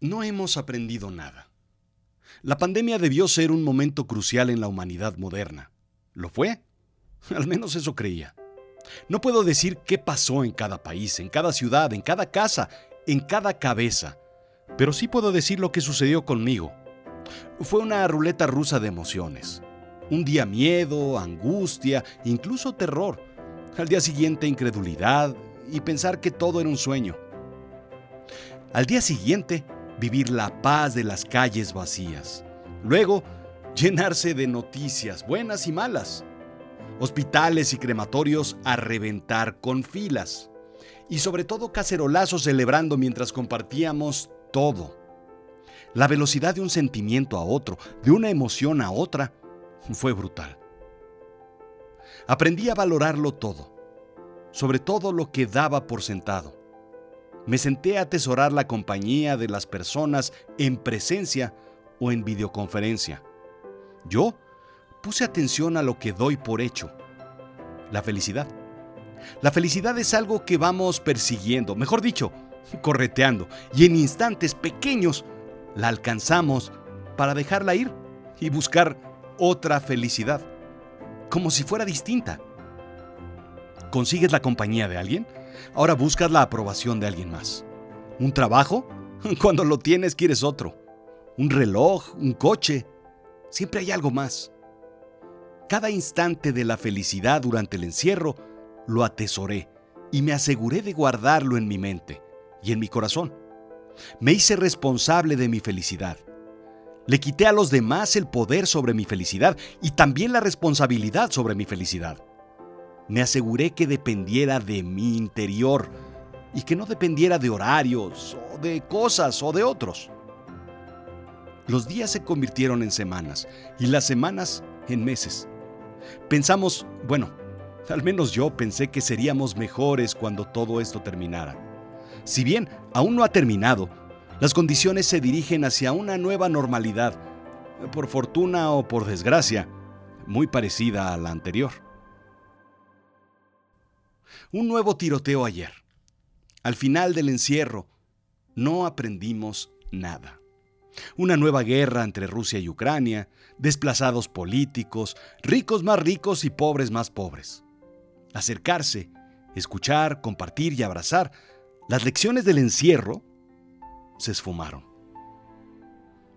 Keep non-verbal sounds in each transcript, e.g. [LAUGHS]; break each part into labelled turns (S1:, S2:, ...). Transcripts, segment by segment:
S1: No hemos aprendido nada. La pandemia debió ser un momento crucial en la humanidad moderna. ¿Lo fue? [LAUGHS] Al menos eso creía. No puedo decir qué pasó en cada país, en cada ciudad, en cada casa, en cada cabeza, pero sí puedo decir lo que sucedió conmigo. Fue una ruleta rusa de emociones. Un día miedo, angustia, incluso terror. Al día siguiente incredulidad y pensar que todo era un sueño. Al día siguiente vivir la paz de las calles vacías. Luego, llenarse de noticias buenas y malas. Hospitales y crematorios a reventar con filas. Y sobre todo cacerolazos celebrando mientras compartíamos todo. La velocidad de un sentimiento a otro, de una emoción a otra, fue brutal. Aprendí a valorarlo todo, sobre todo lo que daba por sentado me senté a atesorar la compañía de las personas en presencia o en videoconferencia. Yo puse atención a lo que doy por hecho, la felicidad. La felicidad es algo que vamos persiguiendo, mejor dicho, correteando, y en instantes pequeños la alcanzamos para dejarla ir y buscar otra felicidad, como si fuera distinta. ¿Consigues la compañía de alguien? Ahora buscas la aprobación de alguien más. ¿Un trabajo? [LAUGHS] Cuando lo tienes quieres otro. ¿Un reloj? ¿Un coche? Siempre hay algo más. Cada instante de la felicidad durante el encierro lo atesoré y me aseguré de guardarlo en mi mente y en mi corazón. Me hice responsable de mi felicidad. Le quité a los demás el poder sobre mi felicidad y también la responsabilidad sobre mi felicidad me aseguré que dependiera de mi interior y que no dependiera de horarios o de cosas o de otros. Los días se convirtieron en semanas y las semanas en meses. Pensamos, bueno, al menos yo pensé que seríamos mejores cuando todo esto terminara. Si bien aún no ha terminado, las condiciones se dirigen hacia una nueva normalidad, por fortuna o por desgracia, muy parecida a la anterior. Un nuevo tiroteo ayer. Al final del encierro, no aprendimos nada. Una nueva guerra entre Rusia y Ucrania, desplazados políticos, ricos más ricos y pobres más pobres. Acercarse, escuchar, compartir y abrazar, las lecciones del encierro se esfumaron.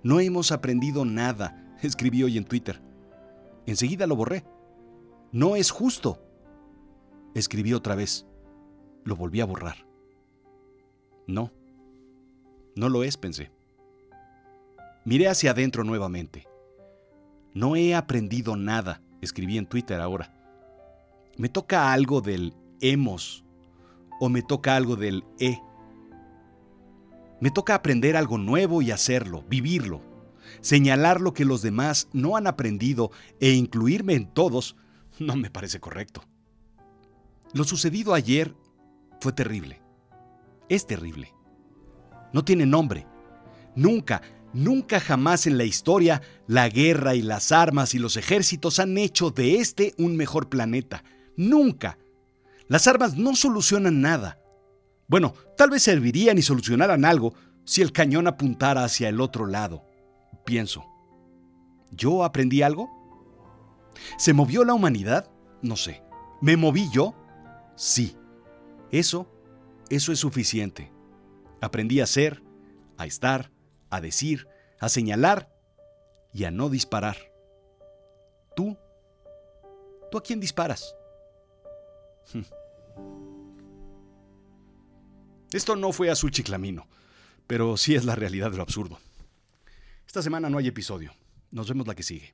S1: No hemos aprendido nada, [LAUGHS] escribí hoy en Twitter. Enseguida lo borré. No es justo. Escribí otra vez. Lo volví a borrar. No, no lo es, pensé. Miré hacia adentro nuevamente. No he aprendido nada, escribí en Twitter ahora. ¿Me toca algo del hemos o me toca algo del he? Me toca aprender algo nuevo y hacerlo, vivirlo, señalar lo que los demás no han aprendido e incluirme en todos no me parece correcto. Lo sucedido ayer fue terrible. Es terrible. No tiene nombre. Nunca, nunca jamás en la historia la guerra y las armas y los ejércitos han hecho de este un mejor planeta. Nunca. Las armas no solucionan nada. Bueno, tal vez servirían y solucionaran algo si el cañón apuntara hacia el otro lado. Pienso. ¿Yo aprendí algo? ¿Se movió la humanidad? No sé. ¿Me moví yo? Sí. Eso, eso es suficiente. Aprendí a ser, a estar, a decir, a señalar y a no disparar. ¿Tú? ¿Tú a quién disparas? [LAUGHS] Esto no fue azul chiclamino, pero sí es la realidad de lo absurdo. Esta semana no hay episodio. Nos vemos la que sigue.